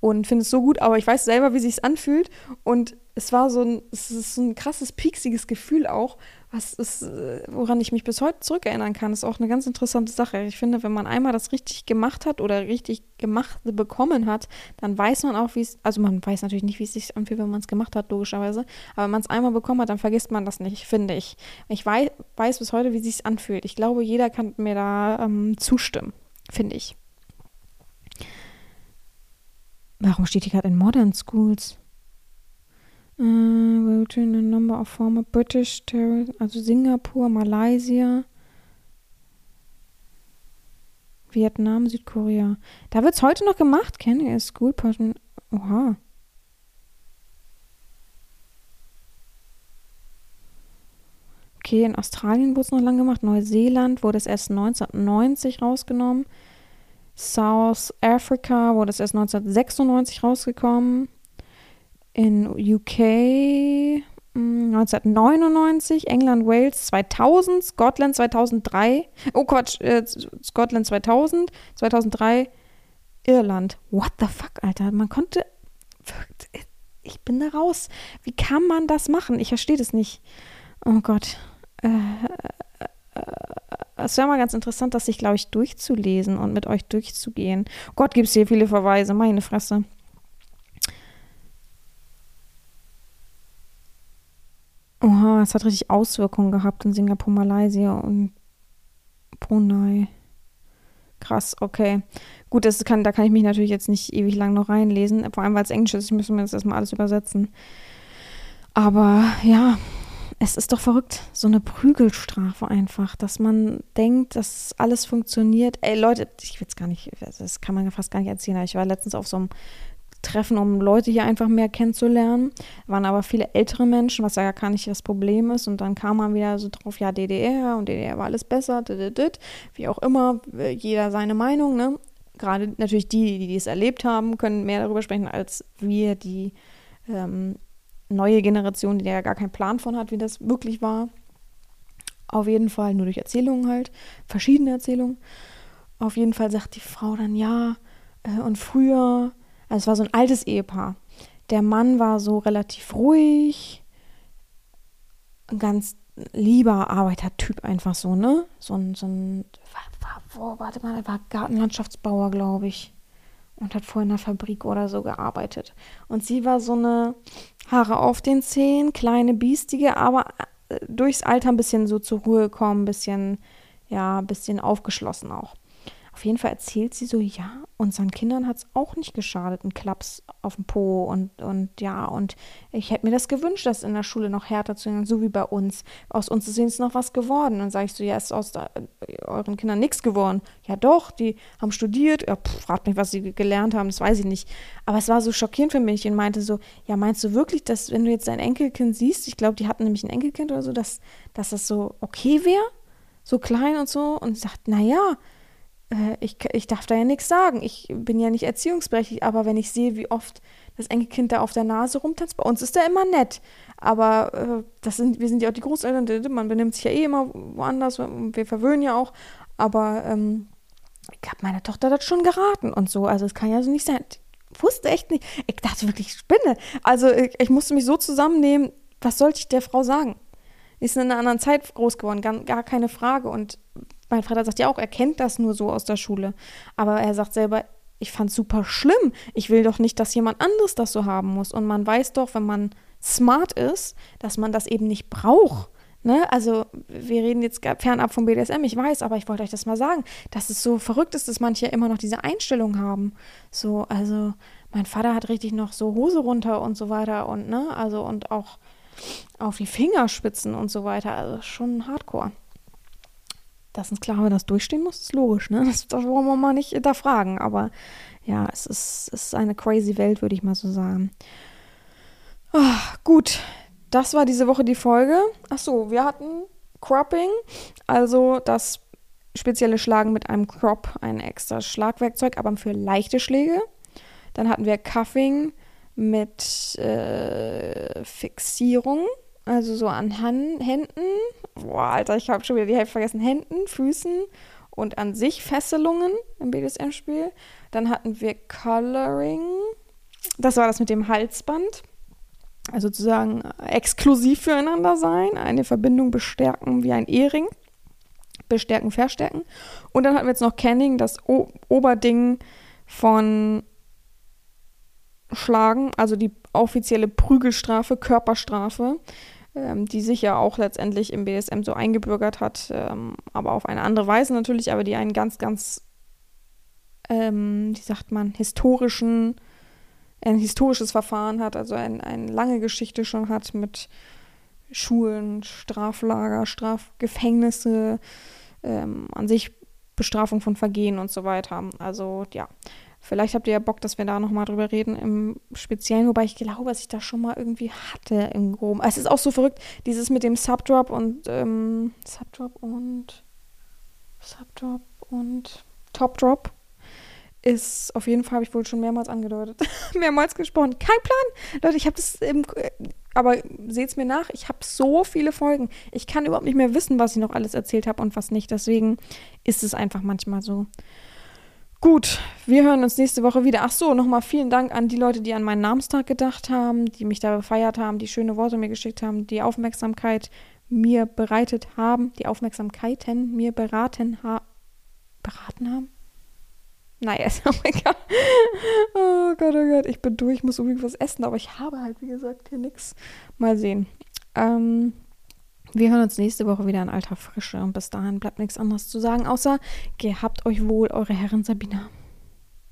A: Und finde es so gut, aber ich weiß selber, wie sich anfühlt. Und es war so ein, es ist so ein krasses, pieksiges Gefühl auch, was ist, äh, woran ich mich bis heute zurückerinnern kann, ist auch eine ganz interessante Sache. Ich finde, wenn man einmal das richtig gemacht hat oder richtig gemacht bekommen hat, dann weiß man auch, wie es, also man weiß natürlich nicht, wie es sich anfühlt, wenn man es gemacht hat, logischerweise, aber wenn man es einmal bekommen hat, dann vergisst man das nicht, finde ich. Ich weiß, weiß bis heute, wie es sich anfühlt. Ich glaube, jeder kann mir da ähm, zustimmen, finde ich. Warum steht hier gerade in Modern Schools? Uh, will return a number of former British terrorists, also Singapur, Malaysia, Vietnam, Südkorea. Da wird es heute noch gemacht, kenne ich School Person. Oha. Okay, in Australien wurde es noch lange gemacht. Neuseeland wurde es erst 1990 rausgenommen. South Africa wurde es erst 1996 rausgekommen in UK 1999, hm, England, Wales 2000, Scotland 2003, oh Quatsch, äh, Scotland 2000, 2003 Irland. What the fuck, Alter? Man konnte, ich bin da raus. Wie kann man das machen? Ich verstehe das nicht. Oh Gott. Äh, äh, es wäre mal ganz interessant, das sich, glaube ich, durchzulesen und mit euch durchzugehen. Oh Gott, gibt es hier viele Verweise, meine Fresse. Oha, es hat richtig Auswirkungen gehabt in Singapur, Malaysia und Brunei. Krass, okay. Gut, das kann, da kann ich mich natürlich jetzt nicht ewig lang noch reinlesen, vor allem weil es Englisch ist. Ich müsste mir das erstmal alles übersetzen. Aber ja, es ist doch verrückt, so eine Prügelstrafe einfach, dass man denkt, dass alles funktioniert. Ey, Leute, ich will es gar nicht, das kann man ja fast gar nicht erzählen. Ich war letztens auf so einem Treffen, um Leute hier einfach mehr kennenzulernen. Waren aber viele ältere Menschen, was ja gar nicht das Problem ist. Und dann kam man wieder so drauf, ja, DDR und DDR war alles besser, wie auch immer, jeder seine Meinung, ne? Gerade natürlich die, die es erlebt haben, können mehr darüber sprechen als wir, die ähm, neue Generation, die ja gar keinen Plan von hat, wie das wirklich war. Auf jeden Fall nur durch Erzählungen halt, verschiedene Erzählungen. Auf jeden Fall sagt die Frau dann ja, äh, und früher also es war so ein altes Ehepaar. Der Mann war so relativ ruhig, ein ganz lieber Arbeitertyp einfach so, ne? So ein, so ein, war, warte mal, er war Gartenlandschaftsbauer, glaube ich. Und hat vorher in einer Fabrik oder so gearbeitet. Und sie war so eine Haare auf den Zehen, kleine Biestige, aber äh, durchs Alter ein bisschen so zur Ruhe gekommen, ein bisschen, ja, ein bisschen aufgeschlossen auch. Auf jeden Fall erzählt sie so, ja, unseren Kindern hat es auch nicht geschadet, ein Klaps auf dem Po und, und ja, und ich hätte mir das gewünscht, dass in der Schule noch härter zu sein, so wie bei uns. Aus uns ist jetzt noch was geworden. Und dann sage ich so, ja, ist aus da, euren Kindern nichts geworden. Ja doch, die haben studiert, ja, pff, fragt mich, was sie gelernt haben, das weiß ich nicht. Aber es war so schockierend für mich und meinte so, ja, meinst du wirklich, dass wenn du jetzt dein Enkelkind siehst, ich glaube, die hatten nämlich ein Enkelkind oder so, dass, dass das so okay wäre? So klein und so. Und sagt, naja, äh, ich, ich darf da ja nichts sagen. Ich bin ja nicht erziehungsberechtigt, aber wenn ich sehe, wie oft das Enkelkind da auf der Nase rumtanzt, bei uns ist der immer nett. Aber äh, das sind, wir sind ja auch die Großeltern, man benimmt sich ja eh immer woanders, wir verwöhnen ja auch. Aber ähm, ich habe meiner Tochter das schon geraten und so. Also es kann ja so nicht sein. Ich wusste echt nicht. Ich dachte wirklich, ich spinne. Also ich, ich musste mich so zusammennehmen, was sollte ich der Frau sagen? Die ist in einer anderen Zeit groß geworden, gar, gar keine Frage. Und mein Vater sagt ja auch, er kennt das nur so aus der Schule. Aber er sagt selber, ich fand es super schlimm. Ich will doch nicht, dass jemand anderes das so haben muss. Und man weiß doch, wenn man smart ist, dass man das eben nicht braucht. Ne? Also, wir reden jetzt fernab vom BDSM, ich weiß, aber ich wollte euch das mal sagen, dass es so verrückt ist, dass manche immer noch diese Einstellung haben. So, also, mein Vater hat richtig noch so Hose runter und so weiter und, ne, also, und auch auf die Fingerspitzen und so weiter. Also, schon hardcore dass uns klar, wenn das durchstehen muss, ist logisch, ne? Das, das wollen wir mal nicht hinterfragen. Aber ja, es ist, es ist eine crazy Welt, würde ich mal so sagen. Oh, gut, das war diese Woche die Folge. Ach so, wir hatten Cropping, also das spezielle Schlagen mit einem Crop, ein extra Schlagwerkzeug, aber für leichte Schläge. Dann hatten wir Cuffing mit äh, Fixierung, also so an Han Händen. Boah, Alter, ich habe schon wieder die Hälfte vergessen. Händen, Füßen und an sich Fesselungen im BDSM-Spiel. Dann hatten wir Coloring. Das war das mit dem Halsband. Also sozusagen exklusiv füreinander sein. Eine Verbindung bestärken wie ein Ehering. Bestärken, verstärken. Und dann hatten wir jetzt noch Canning, das o Oberding von Schlagen, also die offizielle Prügelstrafe, Körperstrafe, ähm, die sich ja auch letztendlich im BSM so eingebürgert hat, ähm, aber auf eine andere Weise natürlich, aber die einen ganz, ganz, ähm, wie sagt man, historischen, ein historisches Verfahren hat, also ein, eine lange Geschichte schon hat mit Schulen, Straflager, Strafgefängnisse, ähm, an sich Bestrafung von Vergehen und so weiter. Also ja, Vielleicht habt ihr ja Bock, dass wir da nochmal drüber reden im Speziellen, wobei ich glaube, dass ich das schon mal irgendwie hatte im Groben. Es ist auch so verrückt, dieses mit dem Subdrop und ähm, Subdrop und Subdrop und Topdrop ist auf jeden Fall, habe ich wohl schon mehrmals angedeutet, mehrmals gesprochen. Kein Plan. Leute, ich habe das im, aber seht's mir nach, ich habe so viele Folgen. Ich kann überhaupt nicht mehr wissen, was ich noch alles erzählt habe und was nicht. Deswegen ist es einfach manchmal so. Gut, wir hören uns nächste Woche wieder. Ach so, nochmal vielen Dank an die Leute, die an meinen Namenstag gedacht haben, die mich da gefeiert haben, die schöne Worte mir geschickt haben, die Aufmerksamkeit mir bereitet haben, die Aufmerksamkeiten mir beraten, ha beraten haben. Naja, ist auch egal. Oh Gott, oh Gott, ich bin durch, ich muss unbedingt was essen, aber ich habe halt, wie gesagt, hier nichts. Mal sehen. Ähm, wir hören uns nächste Woche wieder in alter Frische und bis dahin bleibt nichts anderes zu sagen, außer gehabt euch wohl, eure Herren Sabina.